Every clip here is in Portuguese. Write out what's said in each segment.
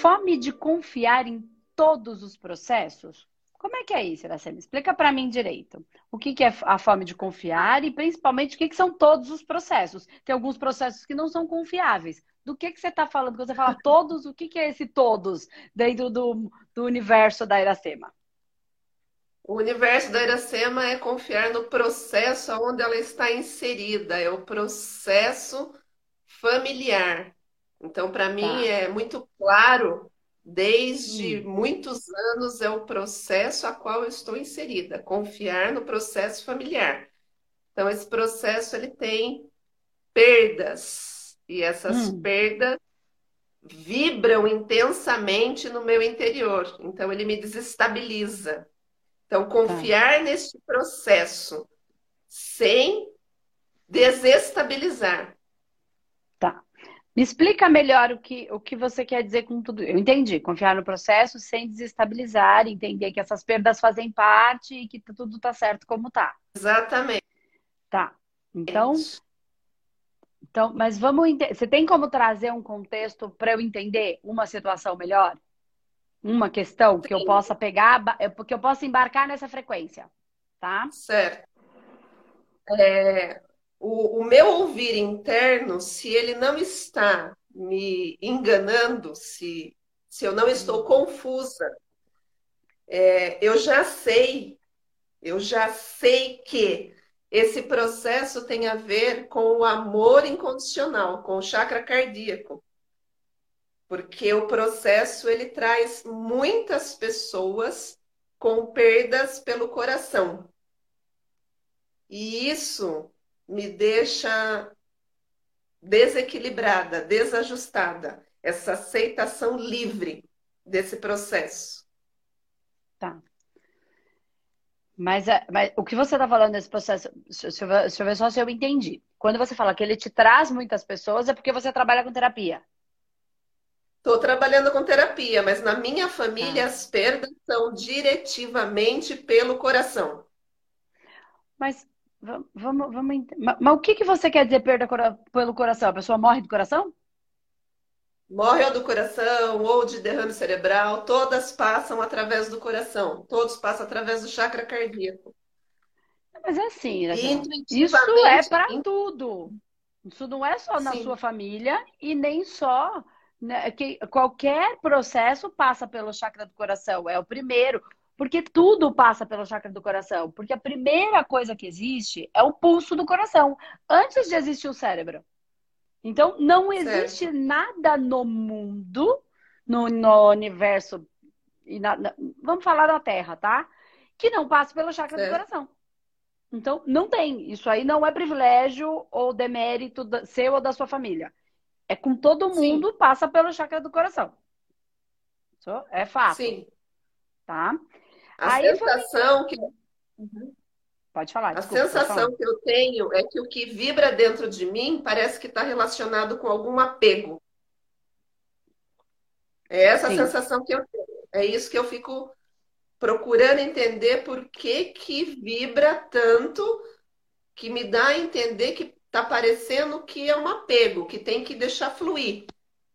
fome de confiar em todos os processos? Como é que é isso, Iracema? Explica para mim direito. O que, que, é a fome de confiar e, principalmente, o que, que, são todos os processos? Tem alguns processos que não são confiáveis. Do que, que você está falando? Quando você fala todos, o que, que é esse todos dentro do, do universo da Iracema? O universo da Iracema é confiar no processo onde ela está inserida, é o processo familiar. Então, para mim, tá. é muito claro desde hum. muitos anos é o processo a qual eu estou inserida, confiar no processo familiar. Então esse processo ele tem perdas e essas hum. perdas vibram intensamente no meu interior. Então ele me desestabiliza. Então tá. confiar tá. neste processo sem desestabilizar me explica melhor o que, o que você quer dizer com tudo. Eu entendi. Confiar no processo sem desestabilizar, entender que essas perdas fazem parte e que tudo está certo como está. Exatamente. Tá. Então, então, mas vamos entender. Você tem como trazer um contexto para eu entender uma situação melhor? Uma questão Sim. que eu possa pegar, porque eu possa embarcar nessa frequência, tá? Certo. É, o, o meu ouvir interno, se ele não está me enganando, se, se eu não estou confusa, é, eu já sei, eu já sei que esse processo tem a ver com o amor incondicional, com o chakra cardíaco. Porque o processo ele traz muitas pessoas com perdas pelo coração. E isso me deixa desequilibrada, desajustada. Essa aceitação livre desse processo. Tá. Mas, é, mas o que você está falando desse processo, deixa eu, ver, deixa eu ver só se eu entendi. Quando você fala que ele te traz muitas pessoas, é porque você trabalha com terapia. Estou trabalhando com terapia, mas na minha família ah. as perdas são diretivamente pelo coração. Mas Vamos, vamos, vamos mas, mas, o que, que você quer dizer perda pelo coração? A pessoa morre do coração? Morre ou do coração, ou de derrame cerebral, todas passam através do coração, todos passam através do chakra cardíaco. Mas é assim, né? isso é para tudo. Isso não é só na Sim. sua família e nem só né, que qualquer processo passa pelo chakra do coração. É o primeiro. Porque tudo passa pelo chakra do coração. Porque a primeira coisa que existe é o pulso do coração, antes de existir o cérebro. Então, não existe certo. nada no mundo, no, no universo, na, na, vamos falar da Terra, tá? Que não passe pelo chakra certo. do coração. Então, não tem. Isso aí não é privilégio ou demérito seu ou da sua família. É com todo mundo, Sim. passa pelo chakra do coração. Isso é fato. Sim. Tá? A Aí sensação que. Uhum. Pode falar. A sensação que eu tenho é que o que vibra dentro de mim parece que está relacionado com algum apego. É essa Sim. sensação que eu tenho. É isso que eu fico procurando entender por que, que vibra tanto, que me dá a entender que está parecendo que é um apego, que tem que deixar fluir,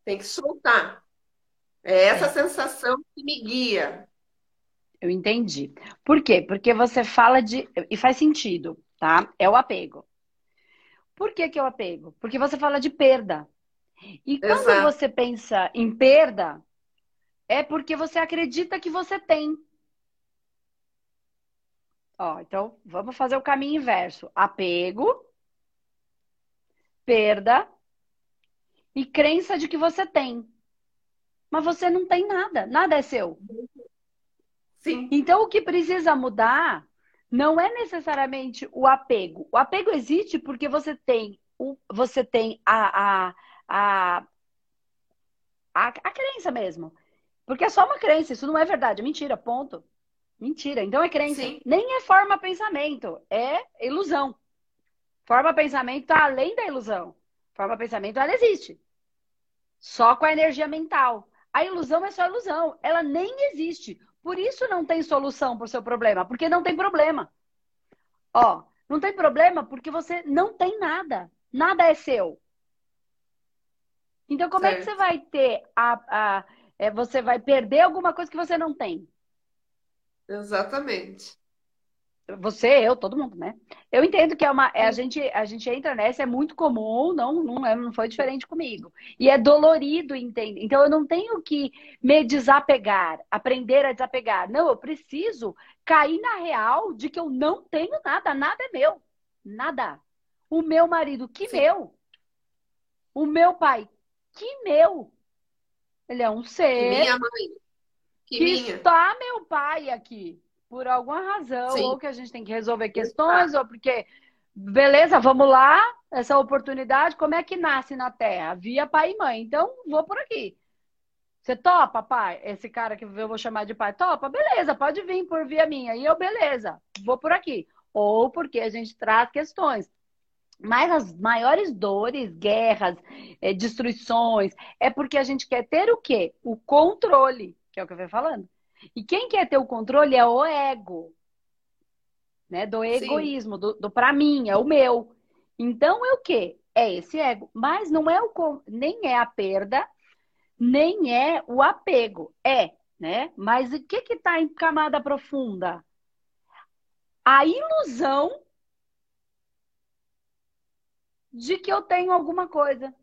tem que soltar. É essa é. sensação que me guia. Eu entendi. Por quê? Porque você fala de. E faz sentido, tá? É o apego. Por que, que é o apego? Porque você fala de perda. E quando Exato. você pensa em perda, é porque você acredita que você tem. Ó, então vamos fazer o caminho inverso: apego, perda e crença de que você tem. Mas você não tem nada, nada é seu. Sim. Então, o que precisa mudar não é necessariamente o apego. O apego existe porque você tem, o, você tem a, a, a, a, a crença mesmo. Porque é só uma crença, isso não é verdade, é mentira, ponto. Mentira, então é crença. Sim. Nem é forma pensamento, é ilusão. Forma pensamento está além da ilusão. Forma pensamento, ela existe. Só com a energia mental. A ilusão é só ilusão, ela nem existe. Por isso não tem solução para o seu problema, porque não tem problema. Ó, não tem problema porque você não tem nada. Nada é seu. Então, como certo. é que você vai ter a, a É, você vai perder alguma coisa que você não tem. Exatamente. Você, eu, todo mundo, né? Eu entendo que é uma. É, a, gente, a gente entra nessa, é muito comum, não, não, é, não foi diferente comigo. E é dolorido, entende? Então eu não tenho que me desapegar, aprender a desapegar. Não, eu preciso cair na real de que eu não tenho nada, nada é meu. Nada. O meu marido, que Sim. meu. O meu pai, que meu. Ele é um ser. Que minha mãe. Que, que minha. está meu pai aqui por alguma razão, Sim. ou que a gente tem que resolver questões, ou porque, beleza, vamos lá, essa oportunidade, como é que nasce na Terra? Via pai e mãe. Então, vou por aqui. Você topa, pai? Esse cara que eu vou chamar de pai, topa? Beleza, pode vir por via minha. E eu, beleza, vou por aqui. Ou porque a gente traz questões. Mas as maiores dores, guerras, é, destruições, é porque a gente quer ter o quê? O controle, que é o que eu venho falando. E quem quer ter o controle é o ego, né? Do egoísmo, Sim. do, do para mim, é o meu. Então é o quê? É esse ego. Mas não é o nem é a perda, nem é o apego. É, né? Mas o que que tá em camada profunda? A ilusão de que eu tenho alguma coisa.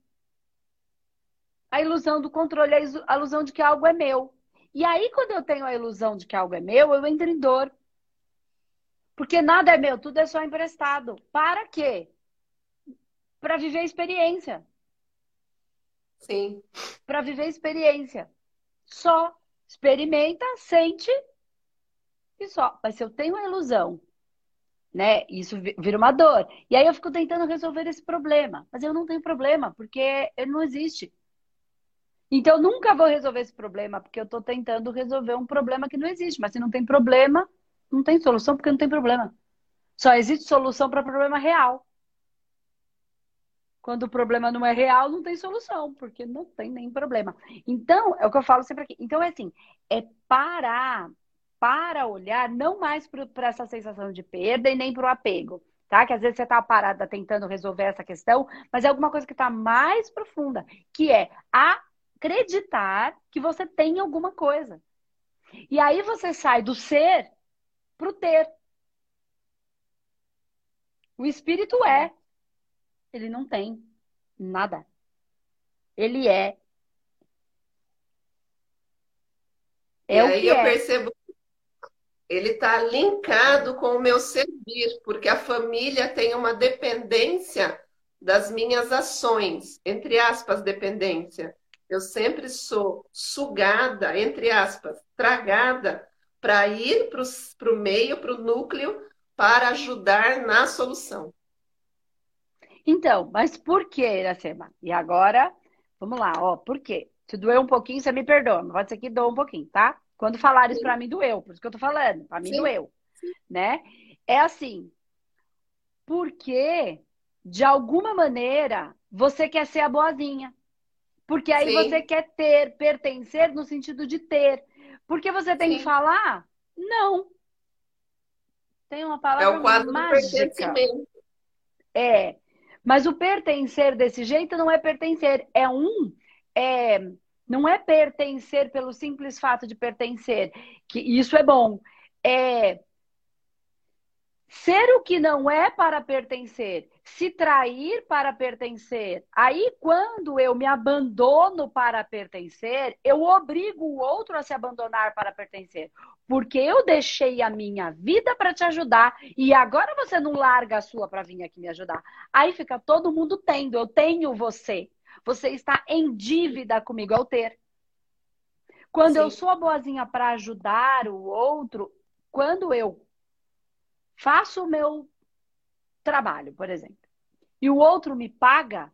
A ilusão do controle, a ilusão de que algo é meu. E aí, quando eu tenho a ilusão de que algo é meu, eu entro em dor. Porque nada é meu, tudo é só emprestado. Para quê? Para viver a experiência. Sim. Para viver a experiência. Só experimenta, sente e só. Mas se eu tenho a ilusão, né? Isso vira uma dor. E aí eu fico tentando resolver esse problema. Mas eu não tenho problema, porque ele não existe. Então, eu nunca vou resolver esse problema, porque eu estou tentando resolver um problema que não existe. Mas se não tem problema, não tem solução, porque não tem problema. Só existe solução para problema real. Quando o problema não é real, não tem solução, porque não tem nem problema. Então, é o que eu falo sempre aqui. Então, é assim, é parar para olhar não mais para essa sensação de perda e nem para o apego. Tá? Que às vezes você está parada tentando resolver essa questão, mas é alguma coisa que está mais profunda, que é a acreditar que você tem alguma coisa. E aí você sai do ser para o ter. O espírito é. Ele não tem nada. Ele é. É e o aí eu é. percebo ele está linkado com o meu servir, porque a família tem uma dependência das minhas ações, entre aspas, dependência. Eu sempre sou sugada, entre aspas, tragada, para ir para o meio, para o núcleo, para ajudar na solução. Então, mas por que, Iracema? E agora, vamos lá, ó, por quê? Se doeu um pouquinho, você me perdoa, pode ser que doa um pouquinho, tá? Quando falaram isso para mim, doeu, por isso que eu tô falando, para mim Sim. doeu, né? É assim, porque, de alguma maneira, você quer ser a boazinha. Porque aí Sim. você quer ter, pertencer no sentido de ter. Porque você tem Sim. que falar? Não. Tem uma palavra É o quadro mágica. do pertencimento. É. Mas o pertencer desse jeito não é pertencer. É um. É, não é pertencer pelo simples fato de pertencer. Que isso é bom. É ser o que não é para pertencer se trair para pertencer. Aí, quando eu me abandono para pertencer, eu obrigo o outro a se abandonar para pertencer. Porque eu deixei a minha vida para te ajudar e agora você não larga a sua para vir aqui me ajudar. Aí fica todo mundo tendo. Eu tenho você. Você está em dívida comigo ao ter. Quando Sim. eu sou a boazinha para ajudar o outro, quando eu faço o meu trabalho, por exemplo, e o outro me paga,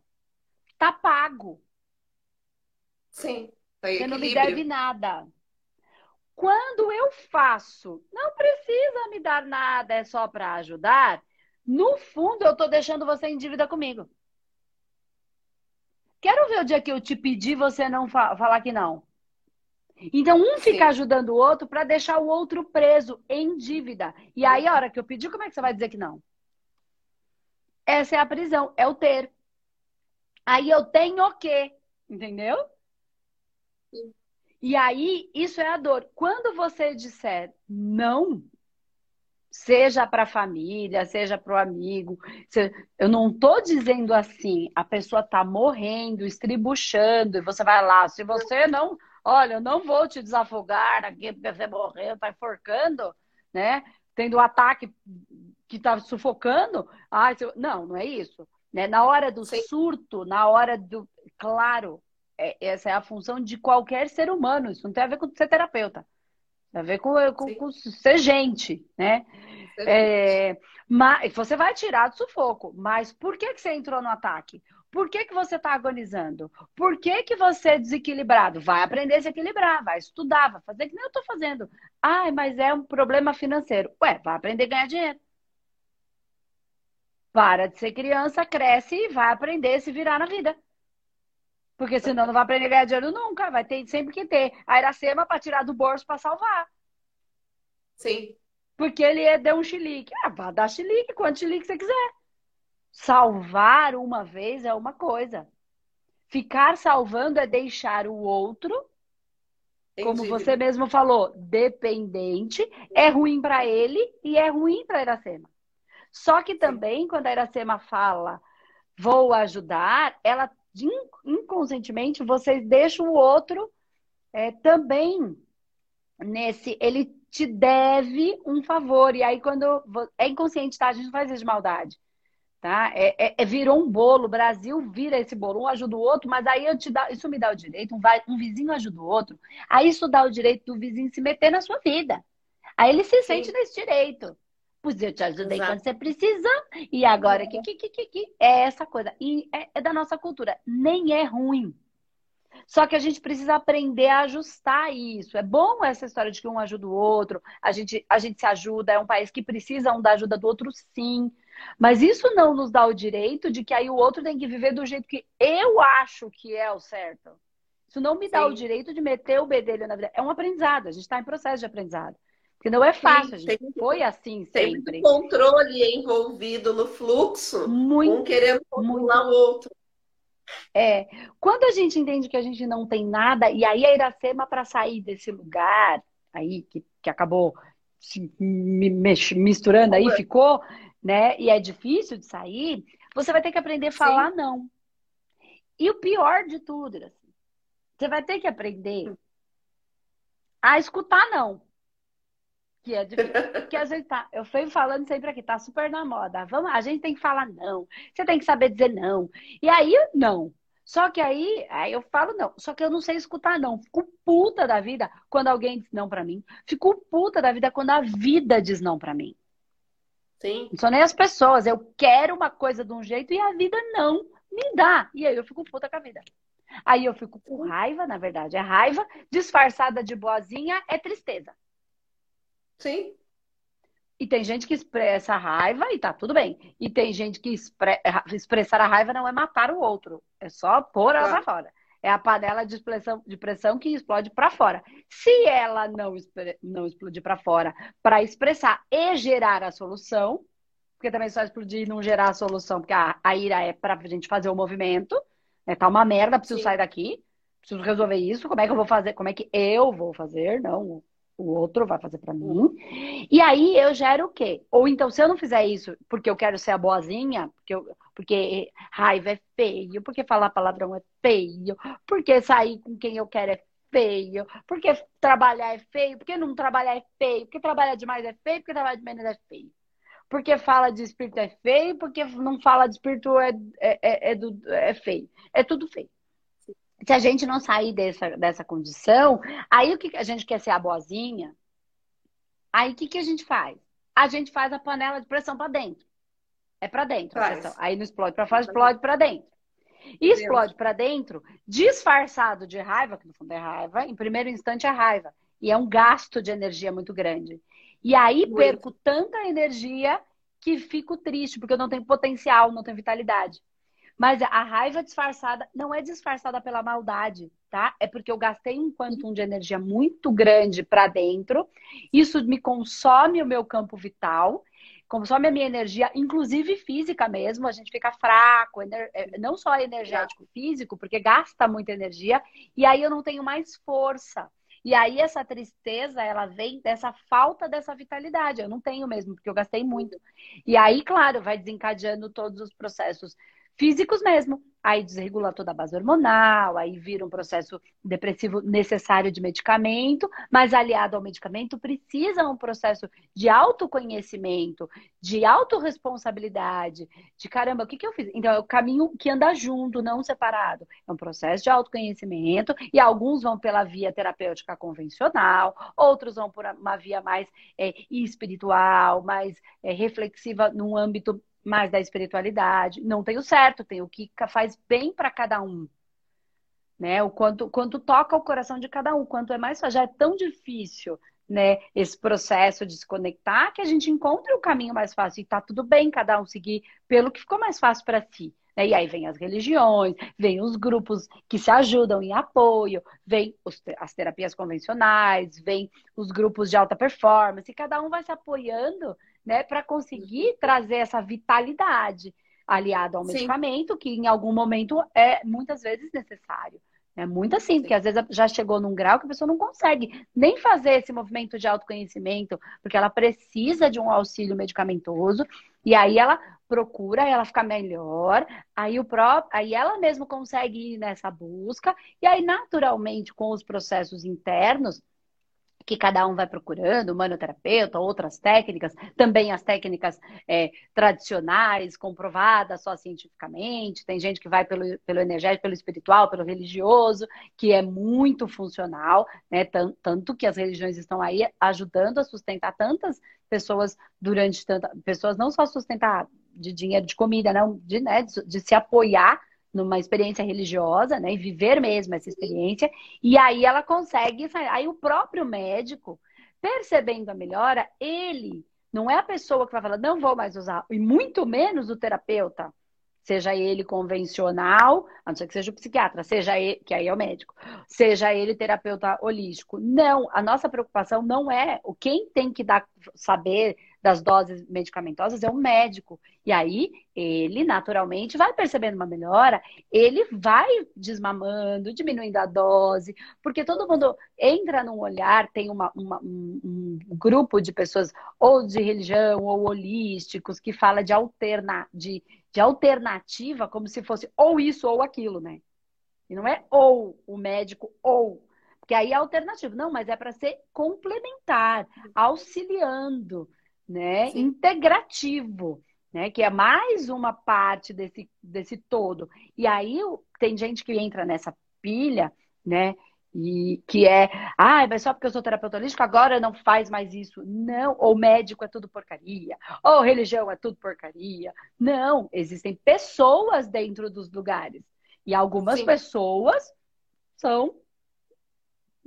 tá pago. Sim, tá Você não me deve nada. Quando eu faço, não precisa me dar nada, é só para ajudar. No fundo, eu tô deixando você em dívida comigo. Quero ver o dia que eu te pedir você não fa falar que não. Então, um fica Sim. ajudando o outro para deixar o outro preso em dívida. E aí, a hora que eu pedir, como é que você vai dizer que não? Essa é a prisão, é o ter. Aí eu tenho o quê? Entendeu? Sim. E aí, isso é a dor. Quando você disser não, seja para a família, seja para o amigo, eu não estou dizendo assim, a pessoa está morrendo, estribuchando, e você vai lá, se você não, olha, eu não vou te desafogar aqui porque você morreu, está enforcando, né? Tendo um ataque que está sufocando. Ah, não, não é isso. Né? Na hora do Sim. surto, na hora do. Claro, é, essa é a função de qualquer ser humano. Isso não tem a ver com ser terapeuta. Tem a ver com, com, com ser gente, né? É, mas você vai tirar do sufoco. Mas por que, que você entrou no ataque? Por que, que você está agonizando? Por que, que você é desequilibrado? Vai aprender a se equilibrar, vai estudar, vai fazer que nem eu estou fazendo. Ai, mas é um problema financeiro. Ué, vai aprender a ganhar dinheiro. Para de ser criança, cresce e vai aprender a se virar na vida. Porque senão não vai aprender a ganhar dinheiro nunca. Vai ter sempre que ter a Iracema para tirar do bolso para salvar. Sim. Porque ele deu um chilique. Ah, vai dar chilique, quanto chilique você quiser. Salvar uma vez é uma coisa. Ficar salvando é deixar o outro, Entendi. como você mesmo falou, dependente. É ruim para ele e é ruim para Iracema. Só que também, quando a Iracema fala, vou ajudar, ela inconscientemente vocês deixam o outro é, também nesse. Ele te deve um favor. E aí, quando. É inconsciente, tá? A gente não faz isso de maldade. Tá? É, é, é, virou um bolo, o Brasil vira esse bolo, um ajuda o outro, mas aí eu te dá, isso me dá o direito, um, vai, um vizinho ajuda o outro, aí isso dá o direito do vizinho se meter na sua vida. Aí ele se Sim. sente nesse direito. Pois eu te ajudei Exato. quando você precisa. E agora, que, que, que, que, é essa coisa. E é, é da nossa cultura. Nem é ruim. Só que a gente precisa aprender a ajustar isso. É bom essa história de que um ajuda o outro, a gente, a gente se ajuda, é um país que precisa um da ajuda do outro, sim. Mas isso não nos dá o direito de que aí o outro tem que viver do jeito que eu acho que é o certo. Isso não me dá sim. o direito de meter o bedelho na vida. É um aprendizado, a gente está em processo de aprendizado. Porque não é fácil, Sim, gente. Tem, foi assim sempre. Tem controle envolvido no fluxo, muito, um querendo controlar o outro. É, quando a gente entende que a gente não tem nada, e aí a Iracema, para sair desse lugar aí, que, que acabou se misturando aí, ficou, né? E é difícil de sair, você vai ter que aprender a falar Sim. não. E o pior de tudo, assim, você vai ter que aprender a escutar não que é difícil. que a gente tá, eu fui falando sempre aqui, tá super na moda. Vamos, a gente tem que falar não. Você tem que saber dizer não. E aí, não. Só que aí, aí eu falo não. Só que eu não sei escutar não. Fico puta da vida quando alguém diz não para mim. Fico puta da vida quando a vida diz não para mim. Sim. Não sou nem as pessoas. Eu quero uma coisa de um jeito e a vida não me dá. E aí eu fico puta com a vida. Aí eu fico com raiva, na verdade. É raiva disfarçada de boazinha, é tristeza. Sim. E tem gente que expressa raiva e tá tudo bem. E tem gente que expre... expressar a raiva não é matar o outro, é só pôr ela claro. pra fora. É a panela de pressão, de pressão que explode para fora. Se ela não, não explodir para fora para expressar e gerar a solução, porque também só explodir e não gerar a solução, porque a, a ira é para a gente fazer o movimento, né? tá uma merda, preciso Sim. sair daqui, preciso resolver isso, como é que eu vou fazer? Como é que eu vou fazer? Não, o outro vai fazer para mim. E aí eu gero o quê? Ou então, se eu não fizer isso porque eu quero ser a boazinha, porque, eu, porque raiva é feio, porque falar palavrão é feio, porque sair com quem eu quero é feio, porque trabalhar é feio, porque não trabalhar é feio, porque trabalhar demais é feio, porque trabalhar de menos é feio. Porque fala de espírito é feio, porque não fala de espírito é, é, é, é, do, é feio. É tudo feio se a gente não sair dessa, dessa condição, aí o que a gente quer ser a boazinha, aí o que, que a gente faz? A gente faz a panela de pressão para dentro. É para dentro. Aí não explode para fora, explode para dentro. E explode para dentro, disfarçado de raiva, que no fundo é raiva, em primeiro instante é raiva. E é um gasto de energia muito grande. E aí muito. perco tanta energia que fico triste, porque eu não tenho potencial, não tenho vitalidade. Mas a raiva disfarçada não é disfarçada pela maldade, tá? É porque eu gastei um quantum de energia muito grande para dentro. Isso me consome o meu campo vital, consome a minha energia, inclusive física mesmo, a gente fica fraco, é, não só energético, físico, porque gasta muita energia, e aí eu não tenho mais força. E aí essa tristeza, ela vem dessa falta dessa vitalidade. Eu não tenho mesmo, porque eu gastei muito. E aí, claro, vai desencadeando todos os processos físicos mesmo. Aí desregula toda a base hormonal, aí vira um processo depressivo necessário de medicamento, mas aliado ao medicamento precisa um processo de autoconhecimento, de autorresponsabilidade, de caramba, o que, que eu fiz? Então é o caminho que anda junto, não separado. É um processo de autoconhecimento e alguns vão pela via terapêutica convencional, outros vão por uma via mais é, espiritual, mais é, reflexiva num âmbito mais da espiritualidade. Não tem o certo, tem o que faz bem para cada um. Né? O quanto, quanto toca o coração de cada um, quanto é mais já é tão difícil, né, esse processo de se conectar que a gente encontre o caminho mais fácil e tá tudo bem cada um seguir pelo que ficou mais fácil para si. Né? E aí vem as religiões, vem os grupos que se ajudam em apoio, vem os, as terapias convencionais, vem os grupos de alta performance, e cada um vai se apoiando né, para conseguir trazer essa vitalidade aliado ao Sim. medicamento, que em algum momento é muitas vezes necessário. É muito assim, porque às vezes já chegou num grau que a pessoa não consegue nem fazer esse movimento de autoconhecimento, porque ela precisa de um auxílio medicamentoso, e aí ela procura, ela fica melhor, aí o próprio, aí ela mesma consegue ir nessa busca, e aí naturalmente com os processos internos, que cada um vai procurando, manoterapeuta, outras técnicas, também as técnicas é, tradicionais, comprovadas só cientificamente. Tem gente que vai pelo, pelo energético, pelo espiritual, pelo religioso, que é muito funcional, né? Tanto que as religiões estão aí ajudando a sustentar tantas pessoas durante tanta. Pessoas não só sustentar de dinheiro, de comida, não, de, né, de, de se apoiar numa experiência religiosa, né, e viver mesmo essa experiência, e aí ela consegue sair. Aí o próprio médico, percebendo a melhora, ele não é a pessoa que vai falar, não vou mais usar, e muito menos o terapeuta, seja ele convencional, a não ser que seja o psiquiatra, seja ele, que aí é o médico, seja ele terapeuta holístico. Não, a nossa preocupação não é o quem tem que dar saber das doses medicamentosas é o médico. E aí, ele naturalmente vai percebendo uma melhora, ele vai desmamando, diminuindo a dose, porque todo mundo entra num olhar, tem uma, uma, um, um, grupo de pessoas, ou de religião, ou holísticos, que fala de, alterna, de, de alternativa, como se fosse ou isso ou aquilo, né? E não é ou o médico ou porque aí é alternativo. Não, mas é para ser complementar, auxiliando né? Sim. Integrativo, né? Que é mais uma parte desse, desse todo. E aí tem gente que entra nessa pilha, né? E que é, ah, mas só porque eu sou terapeuta holístico, agora não faz mais isso. Não, ou médico é tudo porcaria, ou religião é tudo porcaria. Não, existem pessoas dentro dos lugares. E algumas Sim. pessoas são,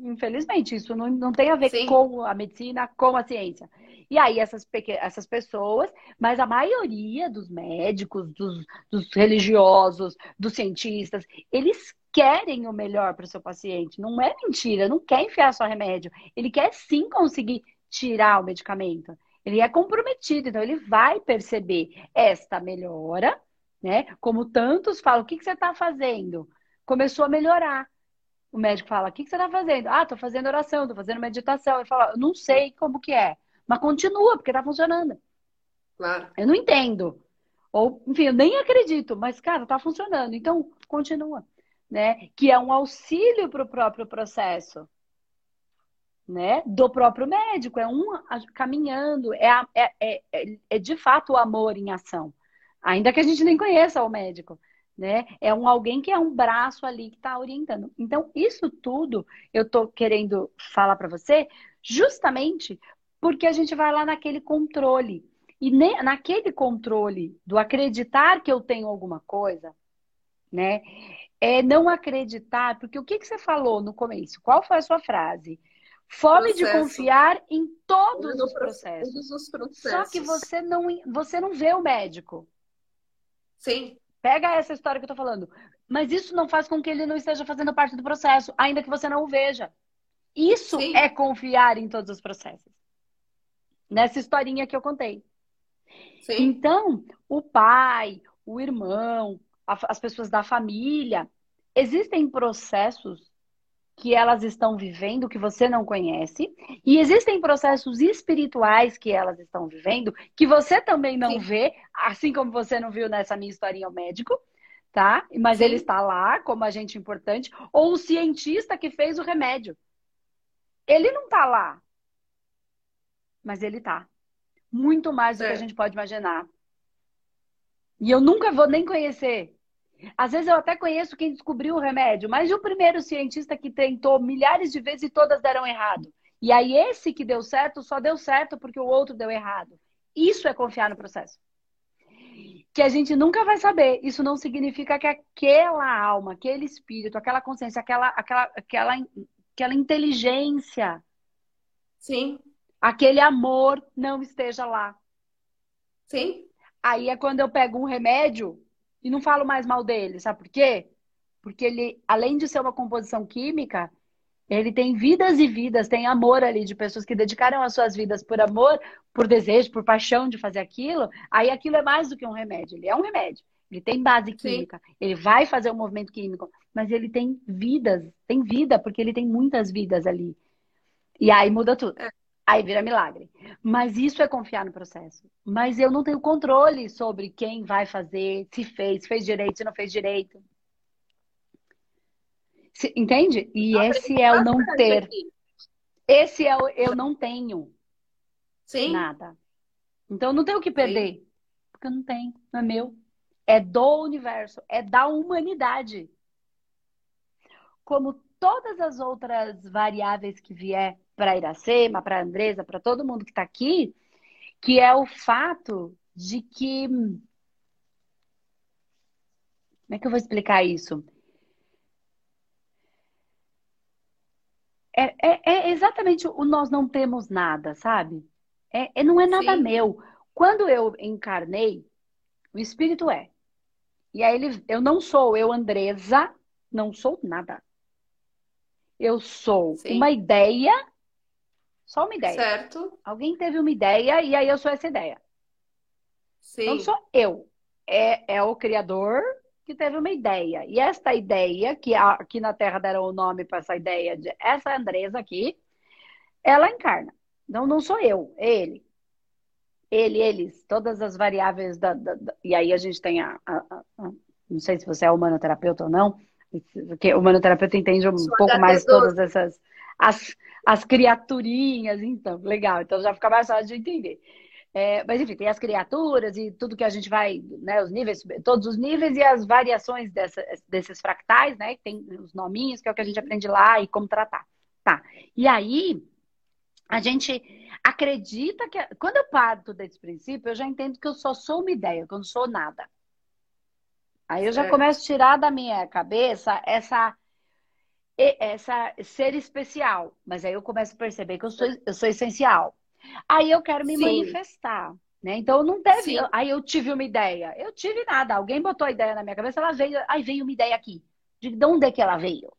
infelizmente, isso não, não tem a ver Sim. com a medicina, com a ciência. E aí essas, essas pessoas, mas a maioria dos médicos, dos, dos religiosos, dos cientistas, eles querem o melhor para o seu paciente. Não é mentira, não quer enfiar só remédio. Ele quer sim conseguir tirar o medicamento. Ele é comprometido, então ele vai perceber esta melhora, né? Como tantos falam, o que, que você está fazendo? Começou a melhorar. O médico fala, o que, que você está fazendo? Ah, estou fazendo oração, estou fazendo meditação. Ele fala, não sei como que é. Mas continua, porque tá funcionando. Claro. Eu não entendo. Ou, enfim, eu nem acredito, mas, cara, tá funcionando. Então, continua. Né? Que é um auxílio para o próprio processo. Né? Do próprio médico. É um caminhando. É, é, é, é de fato o amor em ação. Ainda que a gente nem conheça o médico. Né? É um alguém que é um braço ali que está orientando. Então, isso tudo eu estou querendo falar para você justamente porque a gente vai lá naquele controle. E ne, naquele controle do acreditar que eu tenho alguma coisa, né? É não acreditar, porque o que, que você falou no começo? Qual foi a sua frase? Fome Processo. de confiar em todos os processos. Todos os processos. Só que você não, você não vê o médico. Sim. Pega essa história que eu tô falando. Mas isso não faz com que ele não esteja fazendo parte do processo, ainda que você não o veja. Isso Sim. é confiar em todos os processos nessa historinha que eu contei. Sim. Então, o pai, o irmão, as pessoas da família, existem processos que elas estão vivendo que você não conhece, e existem processos espirituais que elas estão vivendo que você também não Sim. vê, assim como você não viu nessa minha historinha ao médico, tá? Mas Sim. ele está lá como agente importante, ou o cientista que fez o remédio. Ele não está lá, mas ele está. Muito mais do que a gente pode imaginar. E eu nunca vou nem conhecer às vezes eu até conheço quem descobriu o remédio, mas e o primeiro cientista que tentou milhares de vezes e todas deram errado? E aí esse que deu certo só deu certo porque o outro deu errado. Isso é confiar no processo. Que a gente nunca vai saber. Isso não significa que aquela alma, aquele espírito, aquela consciência, aquela, aquela, aquela, aquela inteligência, sim, aquele amor não esteja lá. Sim. Aí é quando eu pego um remédio e não falo mais mal dele, sabe por quê? Porque ele, além de ser uma composição química, ele tem vidas e vidas, tem amor ali de pessoas que dedicaram as suas vidas por amor, por desejo, por paixão de fazer aquilo. Aí aquilo é mais do que um remédio, ele é um remédio. Ele tem base química, Sim. ele vai fazer um movimento químico, mas ele tem vidas, tem vida, porque ele tem muitas vidas ali. E aí muda tudo. É. Aí vira milagre. Mas isso é confiar no processo. Mas eu não tenho controle sobre quem vai fazer, se fez, se fez direito, se não fez direito. Se, entende? E esse é o não ter. Esse é o eu não tenho. Sim. Nada. Então eu não tenho o que perder. Sim. Porque eu não tenho. Não é meu. É do universo. É da humanidade. Como todas as outras variáveis que vier para Iracema, para Andresa, para todo mundo que está aqui, que é o fato de que. Como é que eu vou explicar isso? É, é, é exatamente o nós não temos nada, sabe? É, é não é nada Sim. meu. Quando eu encarnei, o espírito é. E aí ele, eu não sou, eu, Andresa, não sou nada. Eu sou Sim. uma ideia só uma ideia. Certo. Alguém teve uma ideia e aí eu sou essa ideia. Sim. Não sou eu. É, é o criador que teve uma ideia. E esta ideia, que aqui na Terra deram o nome para essa ideia de essa Andresa aqui, ela encarna. Então não sou eu, é ele. Ele, eles, todas as variáveis da. da, da e aí a gente tem a, a, a, Não sei se você é humanoterapeuta ou não, porque o humanoterapeuta entende um Sou pouco mais todas essas. As, as criaturinhas, então, legal. Então já fica mais fácil de entender. É, mas enfim, tem as criaturas e tudo que a gente vai, né, os níveis, todos os níveis e as variações dessa, desses fractais, né, que tem os nominhos, que é o que a gente aprende lá e como tratar. Tá. E aí, a gente acredita que, quando eu parto desse princípio, eu já entendo que eu só sou uma ideia, que eu não sou nada. Aí eu já começo a tirar da minha cabeça essa essa ser especial, mas aí eu começo a perceber que eu sou, eu sou essencial. Aí eu quero me Sim. manifestar, né? Então não teve. Sim. Aí eu tive uma ideia. Eu tive nada. Alguém botou a ideia na minha cabeça, ela veio. Aí veio uma ideia aqui. De, de onde é que ela veio?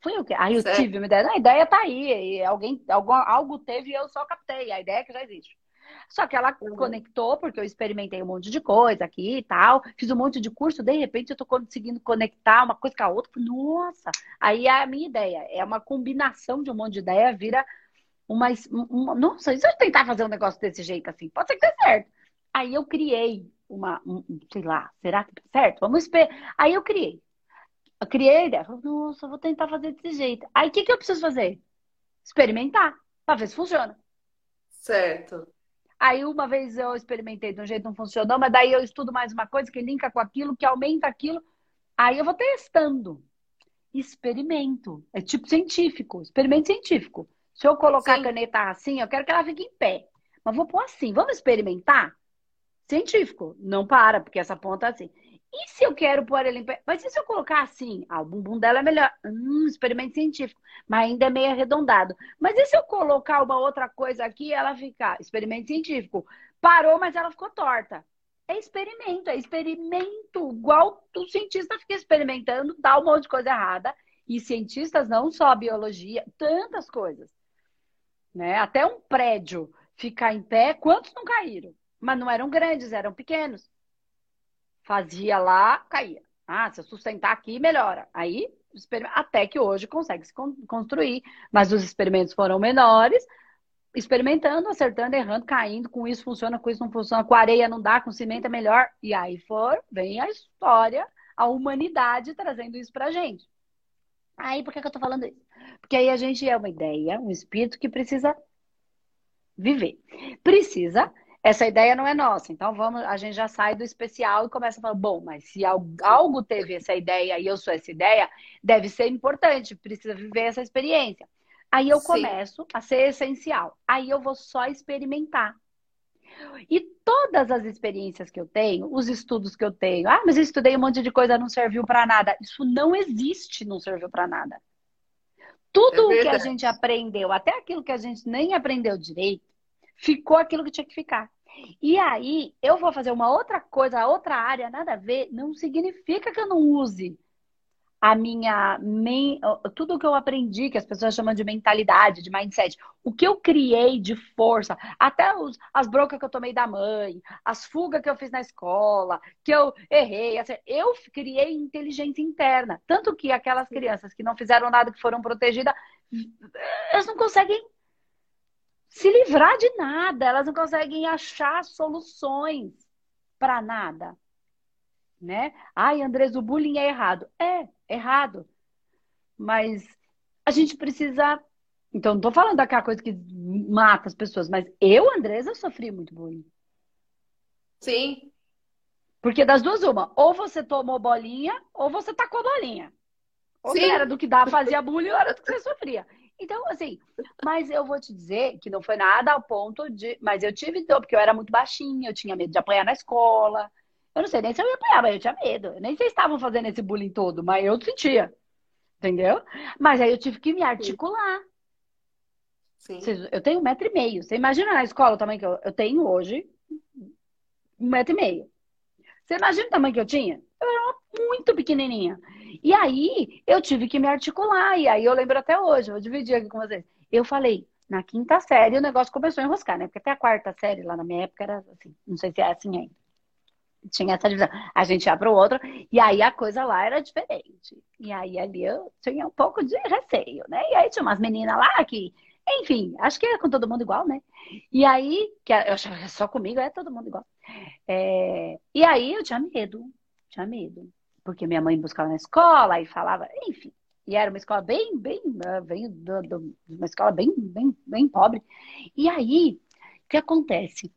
Foi o quê? Aí eu certo. tive uma ideia. a ideia tá aí. Alguém, algo, algo teve e eu só captei. A ideia é que já existe. Só que ela uhum. conectou, porque eu experimentei um monte de coisa aqui e tal, fiz um monte de curso, de repente eu tô conseguindo conectar uma coisa com a outra. Nossa! Aí é a minha ideia. É uma combinação de um monte de ideia, vira uma. uma nossa, e se eu tentar fazer um negócio desse jeito assim? Pode ser que dê certo. Aí eu criei uma, um, sei lá, será que dá certo? Vamos esperar. Aí eu criei. Eu criei a ideia. Nossa, vou tentar fazer desse jeito. Aí o que, que eu preciso fazer? Experimentar, para ver se funciona. Certo. Aí uma vez eu experimentei de um jeito não funcionou, mas daí eu estudo mais uma coisa que linka com aquilo, que aumenta aquilo. Aí eu vou testando. Experimento. É tipo científico, experimento científico. Se eu colocar Sim. a caneta assim, eu quero que ela fique em pé. Mas vou pôr assim. Vamos experimentar? Científico. Não para, porque essa ponta é assim. E se eu quero pôr ele em pé? Mas e se eu colocar assim? Ah, o bumbum dela é melhor. Hum, experimento científico. Mas ainda é meio arredondado. Mas e se eu colocar uma outra coisa aqui e ela ficar? Experimento científico. Parou, mas ela ficou torta. É experimento, é experimento. Igual o cientista fica experimentando, dá um monte de coisa errada. E cientistas, não só biologia, tantas coisas. Né? Até um prédio ficar em pé, quantos não caíram? mas não eram grandes, eram pequenos. Fazia lá, caía. Ah, se eu sustentar aqui, melhora. Aí, até que hoje consegue se construir. Mas os experimentos foram menores, experimentando, acertando, errando, caindo, com isso funciona, com isso não funciona, com areia não dá, com cimento é melhor. E aí for, vem a história, a humanidade trazendo isso pra gente. Aí, por que, que eu tô falando isso? Porque aí a gente é uma ideia, um espírito que precisa viver. Precisa. Essa ideia não é nossa, então vamos, a gente já sai do especial e começa a falar, bom, mas se algo teve essa ideia e eu sou essa ideia, deve ser importante, precisa viver essa experiência. Aí eu Sim. começo a ser essencial. Aí eu vou só experimentar. E todas as experiências que eu tenho, os estudos que eu tenho, ah, mas eu estudei um monte de coisa, não serviu para nada. Isso não existe, não serviu para nada. Tudo é o que a gente aprendeu, até aquilo que a gente nem aprendeu direito, ficou aquilo que tinha que ficar. E aí, eu vou fazer uma outra coisa, outra área, nada a ver, não significa que eu não use a minha tudo que eu aprendi, que as pessoas chamam de mentalidade, de mindset, o que eu criei de força, até os, as broncas que eu tomei da mãe, as fugas que eu fiz na escola, que eu errei, assim, eu criei inteligência interna, tanto que aquelas crianças que não fizeram nada, que foram protegidas, elas não conseguem se livrar de nada, elas não conseguem achar soluções para nada né? Ai, Andrés, o bullying é errado. É, errado. Mas a gente precisa. Então, não tô falando daquela coisa que mata as pessoas, mas eu, Andresa, sofri muito bullying. Sim. Porque das duas, uma, ou você tomou bolinha, ou você tacou bolinha. Ou Sim. era do que dava, fazia bullying, ou era do que você sofria. Então, assim, mas eu vou te dizer que não foi nada ao ponto de. Mas eu tive dor, porque eu era muito baixinha, eu tinha medo de apanhar na escola. Eu não sei nem se eu ia apanhar, mas eu tinha medo. Eu nem sei se estavam fazendo esse bullying todo, mas eu sentia. Entendeu? Mas aí eu tive que me articular. Sim. Eu tenho um metro e meio. Você imagina na escola o tamanho que eu, eu tenho hoje? Um metro e meio. Você imagina o tamanho que eu tinha? Eu era muito pequenininha. E aí eu tive que me articular. E aí eu lembro até hoje, vou dividir aqui com vocês. Eu falei, na quinta série o negócio começou a enroscar, né? Porque até a quarta série lá na minha época era assim, não sei se é assim ainda tinha essa divisão. A gente ia para o outro, e aí a coisa lá era diferente. E aí ali eu tinha um pouco de receio, né? E aí tinha umas meninas lá que, enfim, acho que era com todo mundo igual, né? E aí, que eu achava que só comigo é todo mundo igual. É... E aí eu tinha medo, tinha medo. Porque minha mãe buscava na escola e falava, enfim. E era uma escola bem, bem, bem, uma escola bem, bem, bem pobre. E aí, o que acontece?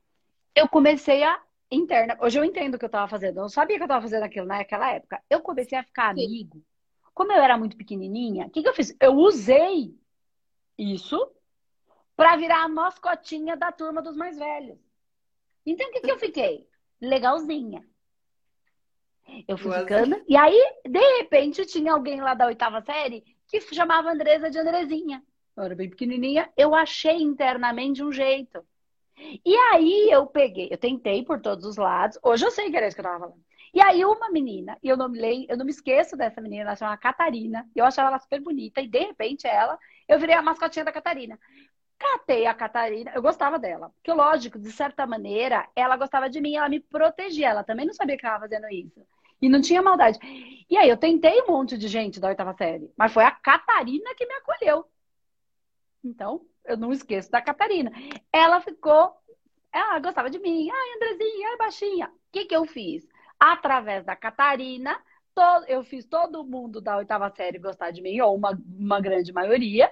Eu comecei a interna. Hoje eu entendo o que eu estava fazendo. Eu não sabia que eu estava fazendo aquilo naquela época. Eu comecei a ficar Sim. amigo. Como eu era muito pequenininha, o que, que eu fiz? Eu usei isso para virar a mascotinha da turma dos mais velhos. Então, o que, que eu fiquei? Legalzinha. Eu fui ficando. E aí, de repente, tinha alguém lá da oitava série que chamava Andresa de Andrezinha. Eu era bem pequenininha. Eu achei internamente um jeito. E aí eu peguei, eu tentei por todos os lados. Hoje eu sei que era isso que eu tava falando. E aí uma menina, e eu não me lembro, eu não me esqueço dessa menina, ela chama Catarina. Eu achava ela super bonita e de repente ela, eu virei a mascotinha da Catarina. Catei a Catarina, eu gostava dela. Porque lógico, de certa maneira, ela gostava de mim, ela me protegia, ela também não sabia que ela estava fazendo isso. E não tinha maldade. E aí eu tentei um monte de gente da oitava série, mas foi a Catarina que me acolheu. Então, eu não esqueço da Catarina. Ela ficou, ela gostava de mim. Ai, Andrezinha, ai, baixinha. O que, que eu fiz? Através da Catarina, eu fiz todo mundo da oitava série gostar de mim, ou uma, uma grande maioria.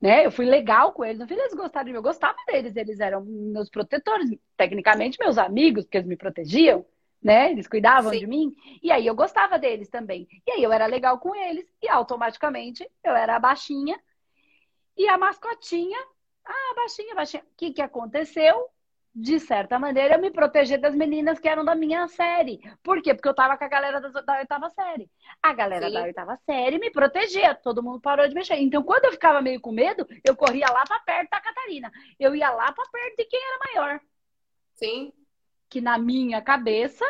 Né? Eu fui legal com eles, não fiz eles gostarem de mim, eu gostava deles, eles eram meus protetores, tecnicamente meus amigos, porque eles me protegiam, né? Eles cuidavam Sim. de mim, e aí eu gostava deles também. E aí eu era legal com eles, e automaticamente eu era baixinha, e a mascotinha, ah, baixinha, baixinha. O que, que aconteceu? De certa maneira, eu me proteger das meninas que eram da minha série. Por quê? Porque eu tava com a galera da, oitava série. A galera Sim. da oitava série me protegia, todo mundo parou de mexer. Então, quando eu ficava meio com medo, eu corria lá para perto da Catarina. Eu ia lá para perto de quem era maior. Sim. Que na minha cabeça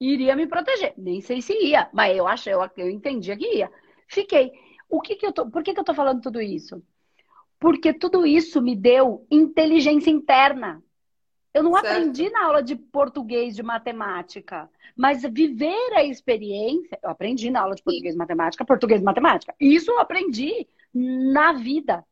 iria me proteger. Nem sei se ia, mas eu achei, eu, eu entendia que ia. Fiquei. O que, que eu tô, por que, que eu tô falando tudo isso? Porque tudo isso me deu inteligência interna. Eu não certo. aprendi na aula de português, de matemática. Mas viver a experiência, eu aprendi na aula de português e matemática, português e matemática. Isso eu aprendi na vida.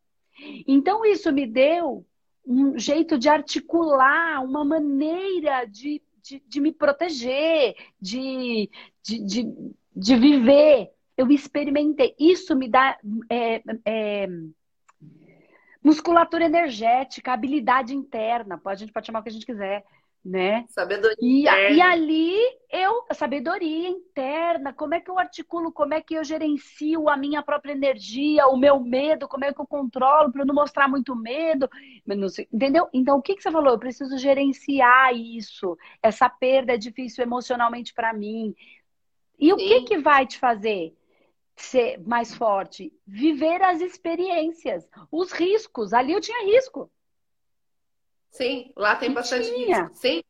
Então, isso me deu um jeito de articular, uma maneira de, de, de me proteger, de, de, de, de, viver. Eu experimentei. Isso me dá. É, é, musculatura energética, habilidade interna, a gente pode chamar o que a gente quiser, né? Sabedoria e. E ali eu, sabedoria interna, como é que eu articulo, como é que eu gerencio a minha própria energia, o meu medo, como é que eu controlo para não mostrar muito medo, entendeu? Então o que, que você falou? Eu preciso gerenciar isso, essa perda é difícil emocionalmente para mim. E Sim. o que que vai te fazer? Ser mais forte? Viver as experiências, os riscos. Ali eu tinha risco. Sim, lá tem bastante tinha. risco. Sim.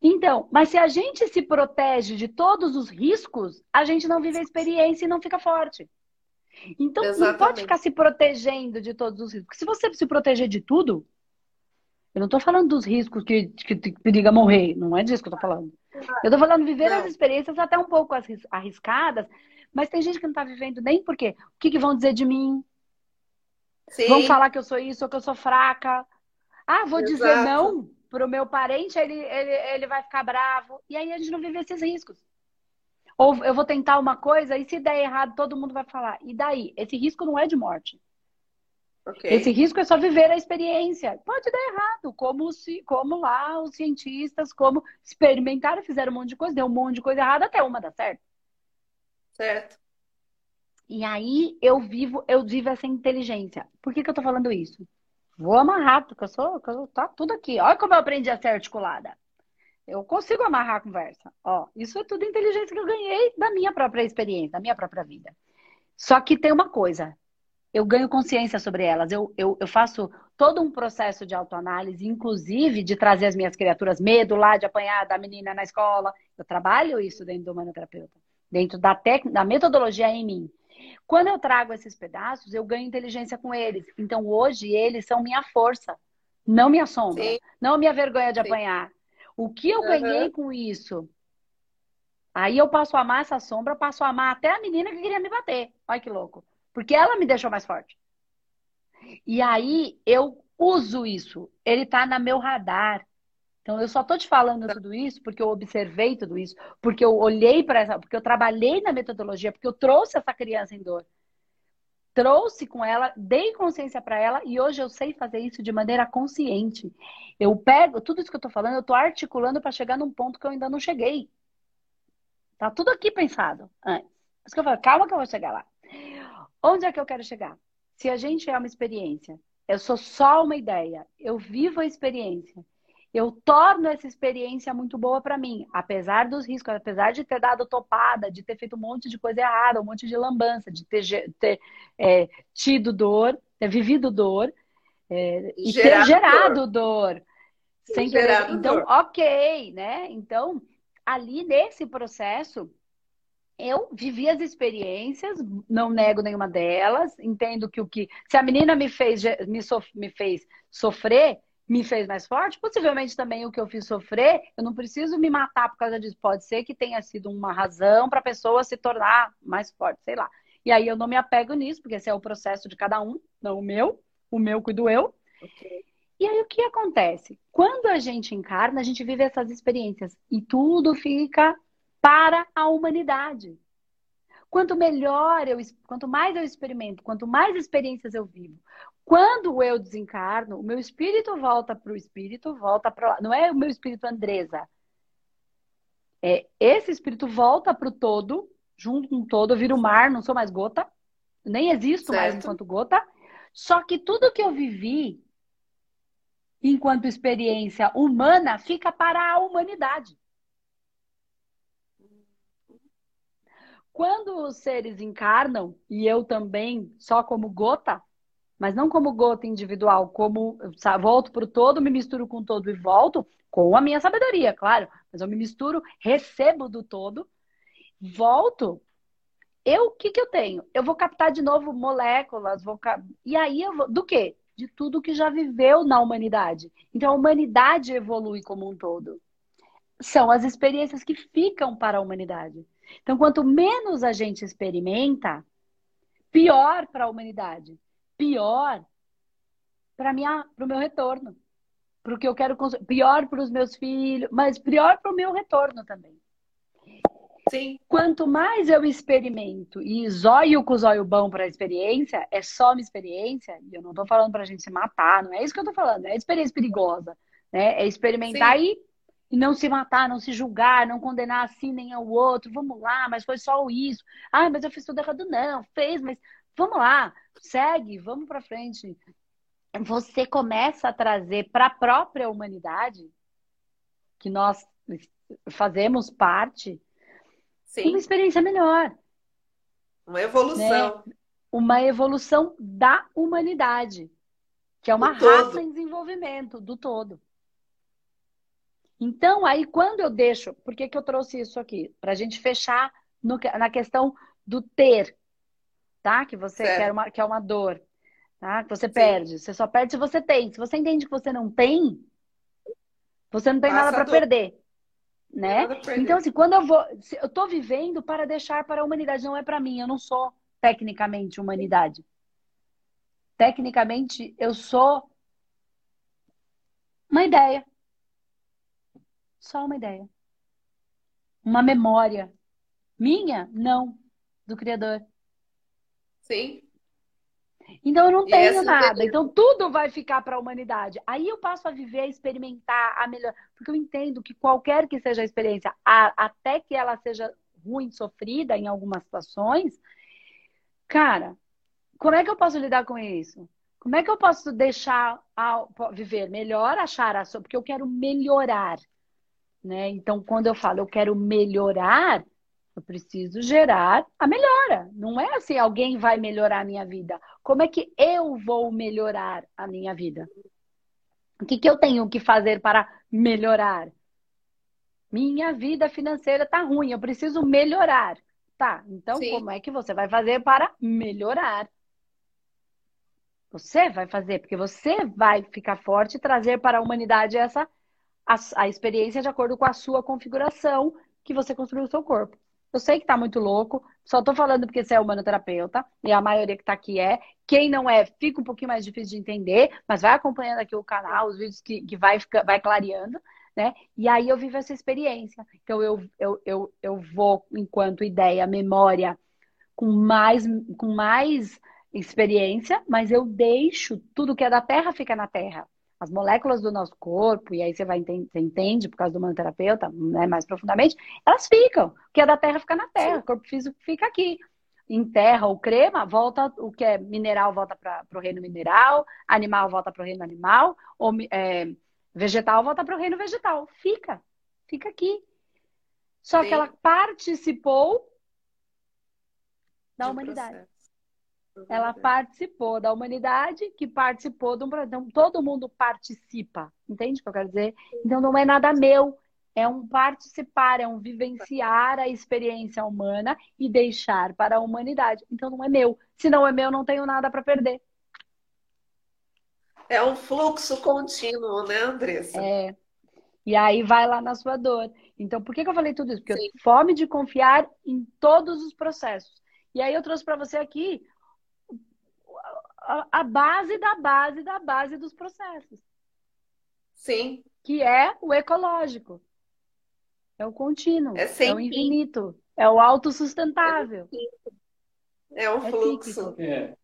Então, mas se a gente se protege de todos os riscos, a gente não vive a experiência e não fica forte. Então, Exatamente. não pode ficar se protegendo de todos os riscos. Se você se proteger de tudo, eu não estou falando dos riscos que, que, que periga morrer, não é disso que eu estou falando. Eu estou falando viver não. as experiências até um pouco arriscadas, mas tem gente que não está vivendo nem porque o que, que vão dizer de mim? Sim. Vão falar que eu sou isso ou que eu sou fraca. Ah, vou Exato. dizer não para o meu parente, ele, ele, ele vai ficar bravo. E aí a gente não vive esses riscos. Ou eu vou tentar uma coisa e se der errado, todo mundo vai falar. E daí? Esse risco não é de morte. Okay. Esse risco é só viver a experiência. Pode dar errado, como se, como lá os cientistas, como experimentaram, fizeram um monte de coisa, deu um monte de coisa errada até uma dar certo. Certo. E aí eu vivo, eu vivo essa inteligência. Por que, que eu tô falando isso? Vou amarrar, porque eu sou, eu, tá tudo aqui. Olha como eu aprendi a ser articulada. Eu consigo amarrar a conversa. Ó, isso é tudo inteligência que eu ganhei da minha própria experiência, da minha própria vida. Só que tem uma coisa, eu ganho consciência sobre elas. Eu, eu, eu faço todo um processo de autoanálise, inclusive de trazer as minhas criaturas medo lá de apanhar da menina na escola. Eu trabalho isso dentro do humanoterapeuta dentro da, tec... da metodologia em mim. Quando eu trago esses pedaços, eu ganho inteligência com eles. Então, hoje, eles são minha força, não minha sombra, Sim. não minha vergonha de Sim. apanhar. O que eu uhum. ganhei com isso? Aí eu passo a amar essa sombra, passo a amar até a menina que queria me bater. Olha que louco. Porque ela me deixou mais forte. E aí eu uso isso. Ele tá na meu radar. Então, eu só estou te falando tá. tudo isso porque eu observei tudo isso, porque eu olhei para essa, porque eu trabalhei na metodologia, porque eu trouxe essa criança em dor. Trouxe com ela, dei consciência para ela e hoje eu sei fazer isso de maneira consciente. Eu pego tudo isso que eu estou falando, eu estou articulando para chegar num ponto que eu ainda não cheguei. Tá tudo aqui pensado antes. Por isso que eu falo, calma que eu vou chegar lá. Onde é que eu quero chegar? Se a gente é uma experiência, eu sou só uma ideia, eu vivo a experiência eu torno essa experiência muito boa para mim, apesar dos riscos, apesar de ter dado topada, de ter feito um monte de coisa errada, um monte de lambança, de ter, ter é, tido dor, ter vivido dor é, e gerado ter gerado dor. dor sem. Então, dor. ok, né? Então, ali nesse processo, eu vivi as experiências, não nego nenhuma delas, entendo que o que. Se a menina me fez, me, sof, me fez sofrer, me fez mais forte, possivelmente também o que eu fiz sofrer, eu não preciso me matar por causa disso. Pode ser que tenha sido uma razão para a pessoa se tornar mais forte, sei lá. E aí eu não me apego nisso, porque esse é o processo de cada um, não o meu. O meu cuido eu. Okay. E aí o que acontece? Quando a gente encarna, a gente vive essas experiências e tudo fica para a humanidade. Quanto melhor eu, quanto mais eu experimento, quanto mais experiências eu vivo, quando eu desencarno, o meu espírito volta para o espírito, volta para lá. Não é o meu espírito Andresa. É, esse espírito volta para o todo, junto com o todo, eu viro mar, não sou mais gota, nem existo certo. mais enquanto gota. Só que tudo que eu vivi enquanto experiência humana fica para a humanidade. Quando os seres encarnam, e eu também, só como gota, mas não como gota individual, como volto para o todo, me misturo com o todo e volto com a minha sabedoria, claro. Mas eu me misturo, recebo do todo, volto. Eu, o que, que eu tenho? Eu vou captar de novo moléculas, vou e aí eu vou. Do quê? de tudo que já viveu na humanidade. Então a humanidade evolui como um todo. São as experiências que ficam para a humanidade. Então, quanto menos a gente experimenta, pior para a humanidade, pior para o meu retorno, para o que eu quero, pior para os meus filhos, mas pior para o meu retorno também. Sim. Quanto mais eu experimento e zóio com zóio bom para a experiência, é só uma experiência, e eu não estou falando para a gente se matar, não é isso que eu estou falando, é experiência perigosa, né? É experimentar e, e não se matar, não se julgar, não condenar assim nem ao outro, vamos lá, mas foi só isso. Ah, mas eu fiz tudo errado, não, fez, mas vamos lá, segue, vamos para frente. Você começa a trazer para a própria humanidade, que nós fazemos parte, Sim. uma experiência melhor. Uma evolução. Né? Uma evolução da humanidade, que é uma raça em desenvolvimento do todo. Então, aí quando eu deixo, por que, que eu trouxe isso aqui? Para a gente fechar no, na questão do ter, tá? Que você quer uma, que é uma dor, tá? Que você Sim. perde. Você só perde se você tem. Se você entende que você não tem, você não tem Passa nada para perder né? Então, assim, quando eu vou. Eu tô vivendo para deixar para a humanidade, não é para mim. Eu não sou tecnicamente humanidade. Tecnicamente, eu sou uma ideia. Só uma ideia. Uma memória. Minha? Não. Do Criador. Sim. Então eu não tenho nada. Então tudo vai ficar para a humanidade. Aí eu passo a viver, a experimentar, a melhor. Porque eu entendo que qualquer que seja a experiência, a, até que ela seja ruim, sofrida em algumas situações, cara, como é que eu posso lidar com isso? Como é que eu posso deixar a, viver melhor, achar a sua, porque eu quero melhorar, né? Então, quando eu falo eu quero melhorar, eu preciso gerar a melhora. Não é assim, alguém vai melhorar a minha vida. Como é que eu vou melhorar a minha vida? O que, que eu tenho que fazer para melhorar? Minha vida financeira está ruim, eu preciso melhorar. Tá, então Sim. como é que você vai fazer para melhorar? Você vai fazer, porque você vai ficar forte e trazer para a humanidade essa a, a experiência de acordo com a sua configuração que você construiu o seu corpo. Eu sei que tá muito louco, só tô falando porque você é humanoterapeuta, e a maioria que tá aqui é. Quem não é, fica um pouquinho mais difícil de entender, mas vai acompanhando aqui o canal, os vídeos que, que vai, vai clareando, né? E aí eu vivo essa experiência. Então eu, eu, eu, eu vou, enquanto ideia, memória, com mais, com mais experiência, mas eu deixo tudo que é da Terra fica na Terra as moléculas do nosso corpo, e aí você vai entender, você entende por causa do manoterapeuta, né, mais profundamente, elas ficam. O que é da terra fica na terra, Sim. o corpo físico fica aqui. Em terra ou crema, volta o que é mineral volta para o reino mineral, animal volta para o reino animal, ou é, vegetal volta para o reino vegetal. Fica, fica aqui. Só Sim. que ela participou da de humanidade. Processo. Ela participou da humanidade, que participou de um então todo mundo participa, entende o que eu quero dizer? Então não é nada meu, é um participar, é um vivenciar a experiência humana e deixar para a humanidade. Então não é meu. Se não é meu, não tenho nada para perder. É um fluxo contínuo, né, Andressa? É. E aí vai lá na sua dor. Então, por que, que eu falei tudo isso? Porque Sim. eu fome de confiar em todos os processos. E aí eu trouxe para você aqui a, base da base da base dos processos. Sim. Que é o ecológico. É o contínuo. É, é o infinito. Fim. É o autossustentável. É, é o é fluxo. É.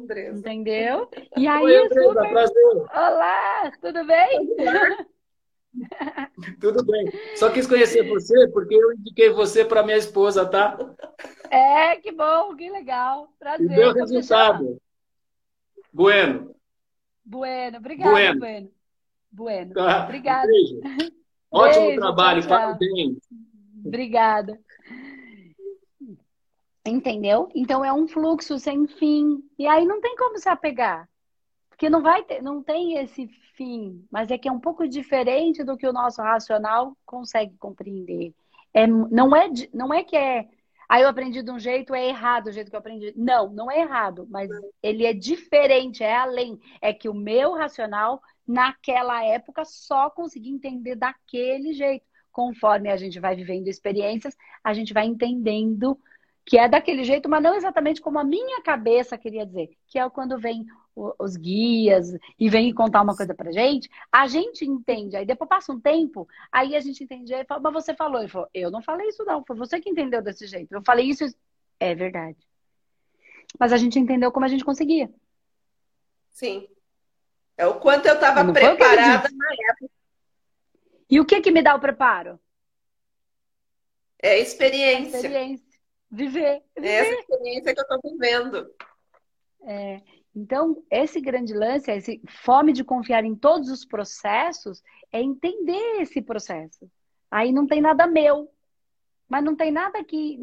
Andressa. Entendeu? E aí, Oi, Andressa, super... prazer. Olá, tudo bem? Tudo bem. Só quis conhecer você porque eu indiquei você para minha esposa, tá? É, que bom, que legal. Prazer. E deu resultado. Bueno. Bueno, obrigada, Bueno. Bueno. bueno. Tá. Obrigada. Beijo. Ótimo Beijo, trabalho, tchau, tchau. parabéns. Obrigada. Entendeu? Então é um fluxo sem fim. E aí não tem como se apegar. Porque não vai ter, não tem esse fim, mas é que é um pouco diferente do que o nosso racional consegue compreender. É, não, é, não é que é Aí eu aprendi de um jeito, é errado o jeito que eu aprendi. Não, não é errado, mas ele é diferente, é além. É que o meu racional, naquela época, só conseguia entender daquele jeito. Conforme a gente vai vivendo experiências, a gente vai entendendo que é daquele jeito, mas não exatamente como a minha cabeça queria dizer, que é quando vem os guias e vem contar uma coisa pra gente, a gente entende. Aí depois passa um tempo, aí a gente entende. Aí fala, mas você falou. Ele falou, eu não falei isso não, foi você que entendeu desse jeito. Eu falei isso. É verdade. Mas a gente entendeu como a gente conseguia. Sim. É o quanto eu estava preparada na época. E o que que me dá o preparo? É experiência. experiência. Viver. viver. É essa experiência que eu estou vivendo. É. Então, esse grande lance, esse fome de confiar em todos os processos, é entender esse processo. Aí não tem nada meu, mas não tem nada que,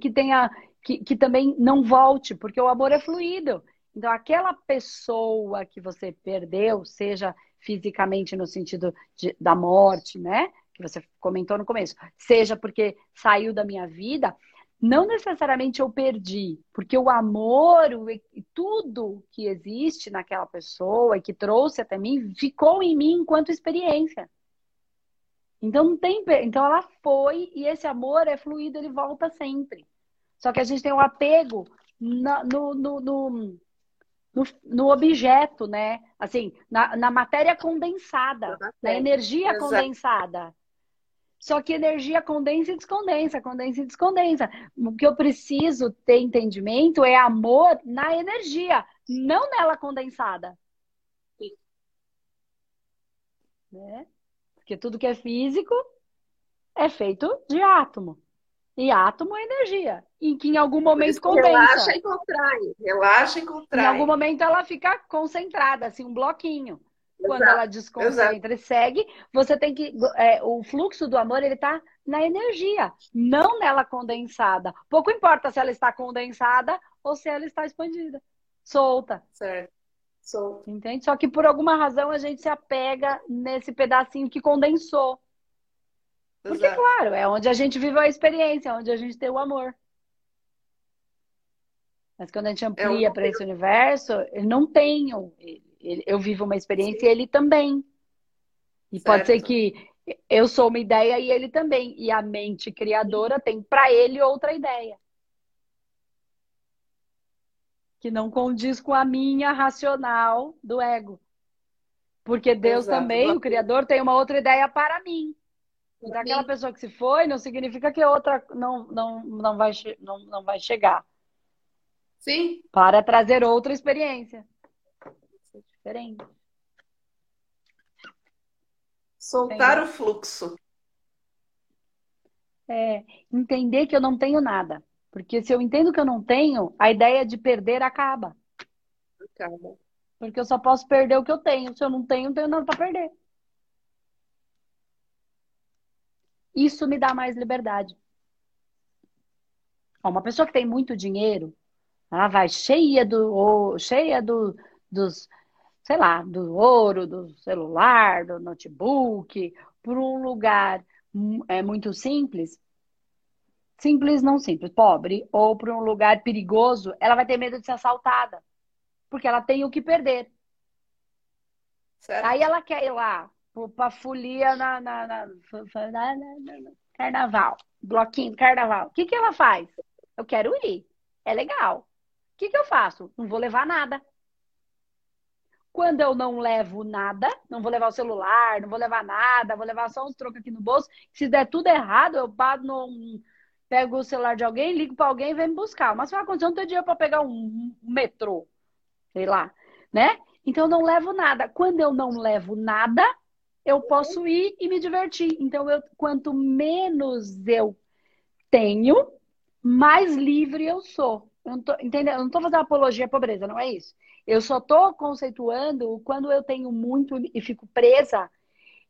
que tenha que, que também não volte, porque o amor é fluido. Então, aquela pessoa que você perdeu, seja fisicamente no sentido de, da morte, né? Que você comentou no começo, seja porque saiu da minha vida, não necessariamente eu perdi, porque o amor, e tudo que existe naquela pessoa e que trouxe até mim, ficou em mim enquanto experiência. Então não tem, então ela foi e esse amor é fluido, ele volta sempre. Só que a gente tem um apego no, no, no, no, objeto, né? Assim, na, matéria condensada, na energia condensada. Só que energia condensa e descondensa, condensa e descondensa. O que eu preciso ter entendimento é amor na energia, não nela condensada. Sim. Né? Porque tudo que é físico é feito de átomo. E átomo é energia. E que em algum momento condensa. Relaxa e contrai. Relaxa e contrai. Em algum momento ela fica concentrada, assim, um bloquinho. Quando Exato. ela desconcentra e segue, você tem que. É, o fluxo do amor, ele tá na energia, não nela condensada. Pouco importa se ela está condensada ou se ela está expandida. Solta. Certo. Solta. Entende? Só que por alguma razão a gente se apega nesse pedacinho que condensou. Porque, Exato. claro, é onde a gente vive a experiência, onde a gente tem o amor. Mas quando a gente amplia é para esse universo, ele não tem eu vivo uma experiência e ele também. E certo. pode ser que eu sou uma ideia e ele também. E a mente criadora tem para ele outra ideia. Que não condiz com a minha racional do ego. Porque Deus Exato. também, o Criador, tem uma outra ideia para mim. Então, aquela pessoa que se foi não significa que outra não, não, não, vai, não, não vai chegar. Sim. Para trazer outra experiência diferente. Soltar o fluxo. É, entender que eu não tenho nada. Porque se eu entendo que eu não tenho, a ideia de perder acaba. Acaba. Porque eu só posso perder o que eu tenho. Se eu não tenho, não tenho nada para perder. Isso me dá mais liberdade. Uma pessoa que tem muito dinheiro, ela vai cheia do cheia do, dos sei lá, do ouro, do celular, do notebook, por um lugar é muito simples, simples não simples, pobre, ou para um lugar perigoso, ela vai ter medo de ser assaltada, porque ela tem o que perder. Certo. Aí ela quer ir lá para folia na, na, na, na, carnaval, bloquinho do carnaval. O que, que ela faz? Eu quero ir, é legal. O que, que eu faço? Não vou levar nada. Quando eu não levo nada, não vou levar o celular, não vou levar nada, vou levar só uns trocos aqui no bolso. Se der tudo errado, eu paro pego o celular de alguém, ligo para alguém e vem me buscar. Mas vai acontecer, não tem dinheiro para pegar um, um metrô, sei lá, né? Então eu não levo nada. Quando eu não levo nada, eu posso ir e me divertir. Então, eu, quanto menos eu tenho, mais livre eu sou. Entendeu? Eu não estou fazendo apologia à pobreza, não é isso. Eu só estou conceituando quando eu tenho muito e fico presa,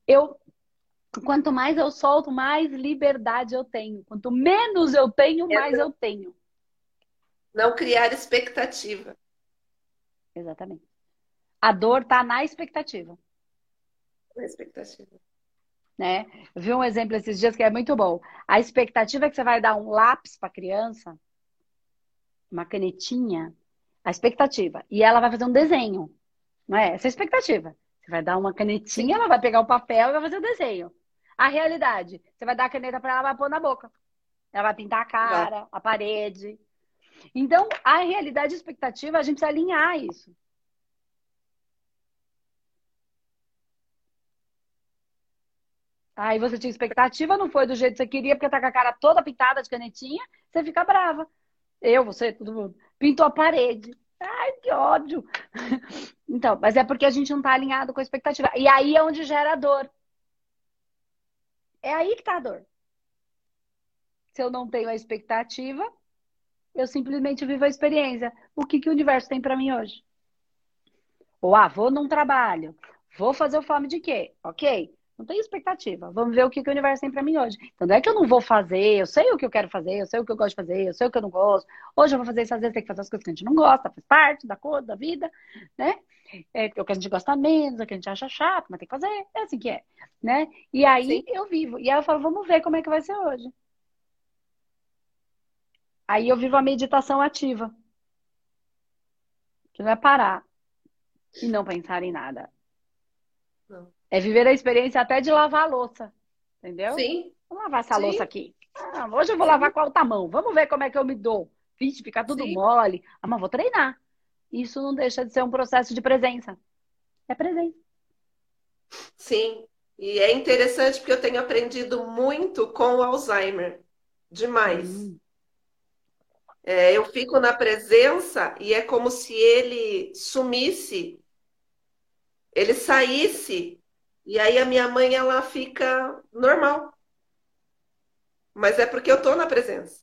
eu quanto mais eu solto, mais liberdade eu tenho. Quanto menos eu tenho, mais eu tenho. Não criar expectativa. Exatamente. A dor está na expectativa. Na expectativa. né? Eu vi um exemplo esses dias que é muito bom. A expectativa é que você vai dar um lápis para a criança, uma canetinha, a expectativa, e ela vai fazer um desenho, não é? Essa é a expectativa. Você vai dar uma canetinha, Sim. ela vai pegar o papel e vai fazer o desenho. A realidade, você vai dar a caneta para ela, ela vai pôr na boca. Ela vai pintar a cara, vai. a parede. Então, a realidade e a expectativa, a gente precisa alinhar isso. Aí você tinha expectativa, não foi do jeito que você queria, porque tá com a cara toda pintada de canetinha, você fica brava. Eu, você, todo mundo. Pintou a parede. Ai, que ódio. Então, mas é porque a gente não tá alinhado com a expectativa. E aí é onde gera dor. É aí que tá a dor. Se eu não tenho a expectativa, eu simplesmente vivo a experiência. O que, que o universo tem para mim hoje? Ou, ah, vou num trabalho, vou fazer o fome de quê? Ok. Não tenho expectativa. Vamos ver o que, que o universo tem para mim hoje. Então, não é que eu não vou fazer, eu sei o que eu quero fazer, eu sei o que eu gosto de fazer, eu sei o que eu não gosto. Hoje eu vou fazer isso, às vezes tem que fazer as coisas que a gente não gosta, faz parte da cor, da vida, né? É o que a gente gosta menos, o que a gente acha chato, mas tem que fazer, é assim que é, né? E aí Sim. eu vivo. E aí eu falo, vamos ver como é que vai ser hoje. Aí eu vivo a meditação ativa. Que não é parar e não pensar em nada. Não. É viver a experiência até de lavar a louça. Entendeu? Sim. Vou lavar essa Sim. louça aqui. Ah, hoje eu vou lavar com a outra mão. Vamos ver como é que eu me dou. Vixe, fica tudo Sim. mole. Ah, mas vou treinar. Isso não deixa de ser um processo de presença. É presença. Sim. E é interessante porque eu tenho aprendido muito com o Alzheimer. Demais. Hum. É, eu fico na presença e é como se ele sumisse, ele saísse e aí a minha mãe, ela fica normal. Mas é porque eu tô na presença.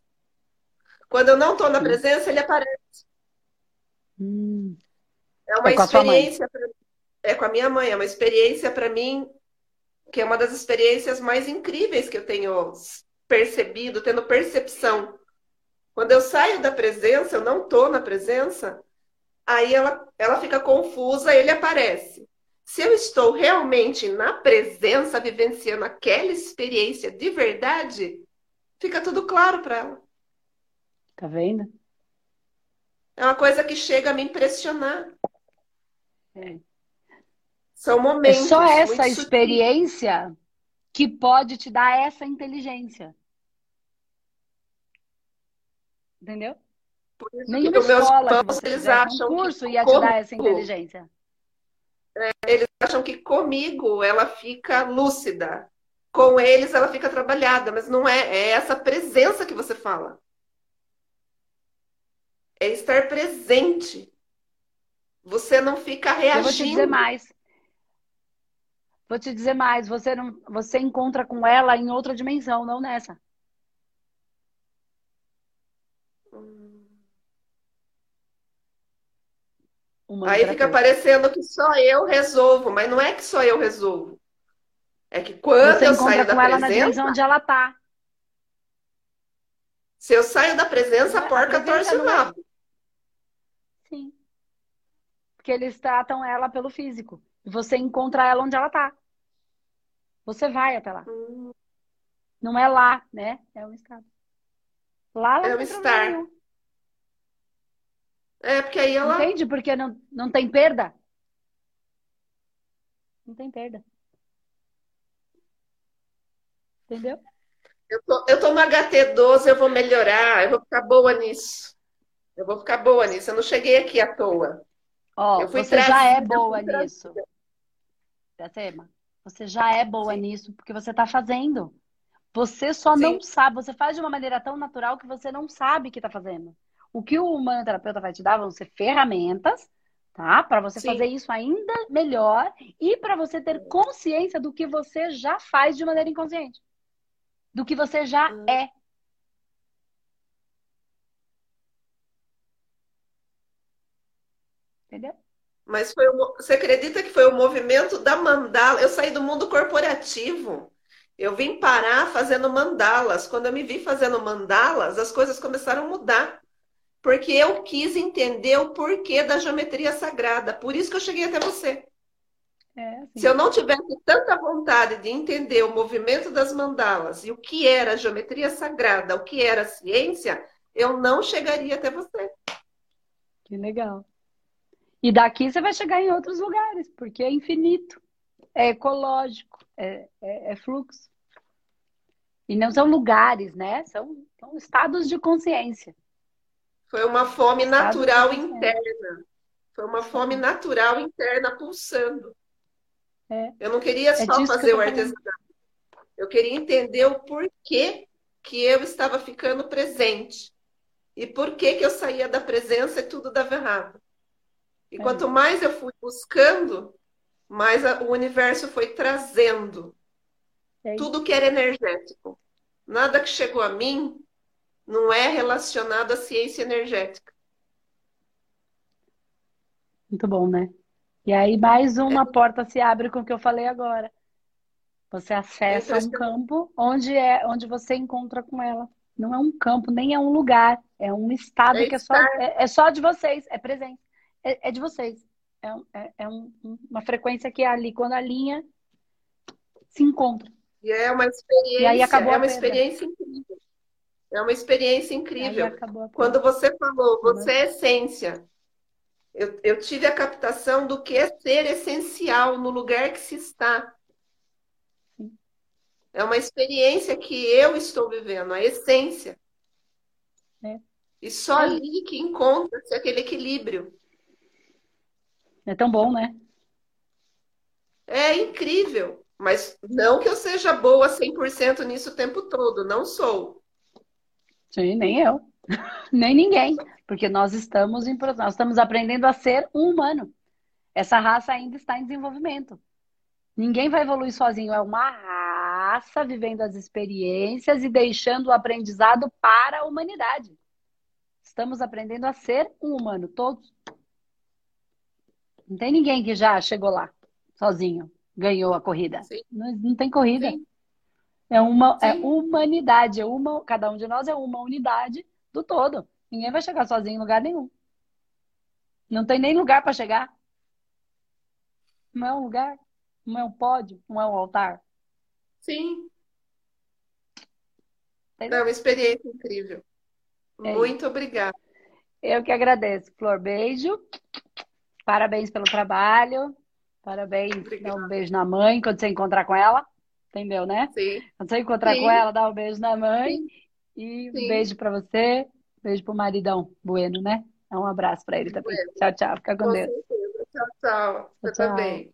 Quando eu não tô na presença, ele aparece. Hum. É uma é experiência. Pra... É com a minha mãe. É uma experiência para mim que é uma das experiências mais incríveis que eu tenho percebido, tendo percepção. Quando eu saio da presença, eu não tô na presença, aí ela, ela fica confusa e ele aparece. Se eu estou realmente na presença, vivenciando aquela experiência de verdade, fica tudo claro para ela. Tá vendo? É uma coisa que chega a me impressionar. É. São momentos. É só essa experiência sutis. que pode te dar essa inteligência. Entendeu? Nenhuma escola que você eles acham um curso ia te dar essa inteligência é, eles acham que comigo ela fica lúcida, com eles ela fica trabalhada, mas não é, é essa presença que você fala. É estar presente. Você não fica reagindo. Eu vou te dizer mais. Vou te dizer mais, você não, você encontra com ela em outra dimensão, não nessa. Aí fica parecendo que só eu resolvo, mas não é que só eu resolvo. É que quando Você eu saio da presença. na onde ela tá. Se eu saio da presença, a porca a torce o rabo. É... Sim. Porque eles tratam ela pelo físico. E você encontra ela onde ela tá. Você vai até lá. Hum. Não é lá, né? É um estado. Lá ela é um estar. É, porque aí ela. Entende? Porque não, não tem perda. Não tem perda. Entendeu? Eu tô, eu tô no HT12, eu vou melhorar, eu vou ficar boa nisso. Eu vou ficar boa nisso. Eu não cheguei aqui à toa. Ó, oh, você já é boa nisso. Tema. Você já é boa Sim. nisso porque você está fazendo. Você só Sim. não sabe. Você faz de uma maneira tão natural que você não sabe que está fazendo. O que o humanoterapeuta vai te dar vão ser ferramentas, tá? Para você Sim. fazer isso ainda melhor e para você ter consciência do que você já faz de maneira inconsciente. Do que você já hum. é. Entendeu? Mas foi o, você acredita que foi o movimento da mandala? Eu saí do mundo corporativo. Eu vim parar fazendo mandalas. Quando eu me vi fazendo mandalas, as coisas começaram a mudar porque eu quis entender o porquê da geometria sagrada. Por isso que eu cheguei até você. É. Se eu não tivesse tanta vontade de entender o movimento das mandalas e o que era geometria sagrada, o que era ciência, eu não chegaria até você. Que legal. E daqui você vai chegar em outros lugares, porque é infinito, é ecológico, é, é, é fluxo. E não são lugares, né? São, são estados de consciência. Foi uma fome natural interna. Foi uma fome natural interna pulsando. É. Eu não queria é só fazer o artesanato. Eu queria entender o porquê que eu estava ficando presente. E por que, que eu saía da presença e tudo dava errado. E é. quanto mais eu fui buscando, mais a, o universo foi trazendo é tudo que era energético. Nada que chegou a mim não é relacionado à ciência energética. Muito bom, né? E aí mais uma é. porta se abre com o que eu falei agora. Você acessa um campo onde é onde você encontra com ela. Não é um campo, nem é um lugar, é um estado é que é só, é, é, só de vocês, é presente, é, é de vocês. É, é, é um, uma frequência que é ali, quando a linha se encontra. E é uma experiência, e aí acabou é uma experiência incrível. É uma experiência incrível. Quando você falou, você é essência. Eu, eu tive a captação do que é ser essencial no lugar que se está. É uma experiência que eu estou vivendo, a essência. É. E só é. ali que encontra-se aquele equilíbrio. É tão bom, né? É incrível. Mas não que eu seja boa 100% nisso o tempo todo. Não sou. Sim, nem eu. nem ninguém porque nós estamos em nós estamos aprendendo a ser um humano. Essa raça ainda está em desenvolvimento. Ninguém vai evoluir sozinho, é uma raça vivendo as experiências e deixando o aprendizado para a humanidade. Estamos aprendendo a ser um humano, todos. Não tem ninguém que já chegou lá sozinho, ganhou a corrida. Não, não, tem corrida. Sim. É uma é humanidade, é uma, cada um de nós é uma unidade do todo. Ninguém vai chegar sozinho em lugar nenhum. Não tem nem lugar para chegar. Não é um lugar, não é um pódio, não é um altar. Sim. É uma experiência incrível. É Muito isso. obrigada. Eu que agradeço, Flor. Beijo. Parabéns pelo trabalho. Parabéns. Obrigada. Dá um beijo na mãe quando você encontrar com ela. Entendeu, né? Sim. Quando você encontrar Sim. com ela, dá um beijo na mãe. Sim. E um beijo para você. Beijo pro maridão Bueno, né? Um abraço para ele também. Bueno. Tchau, tchau. Fica com, com Deus. Certeza. Tchau, tchau. Você tchau. também.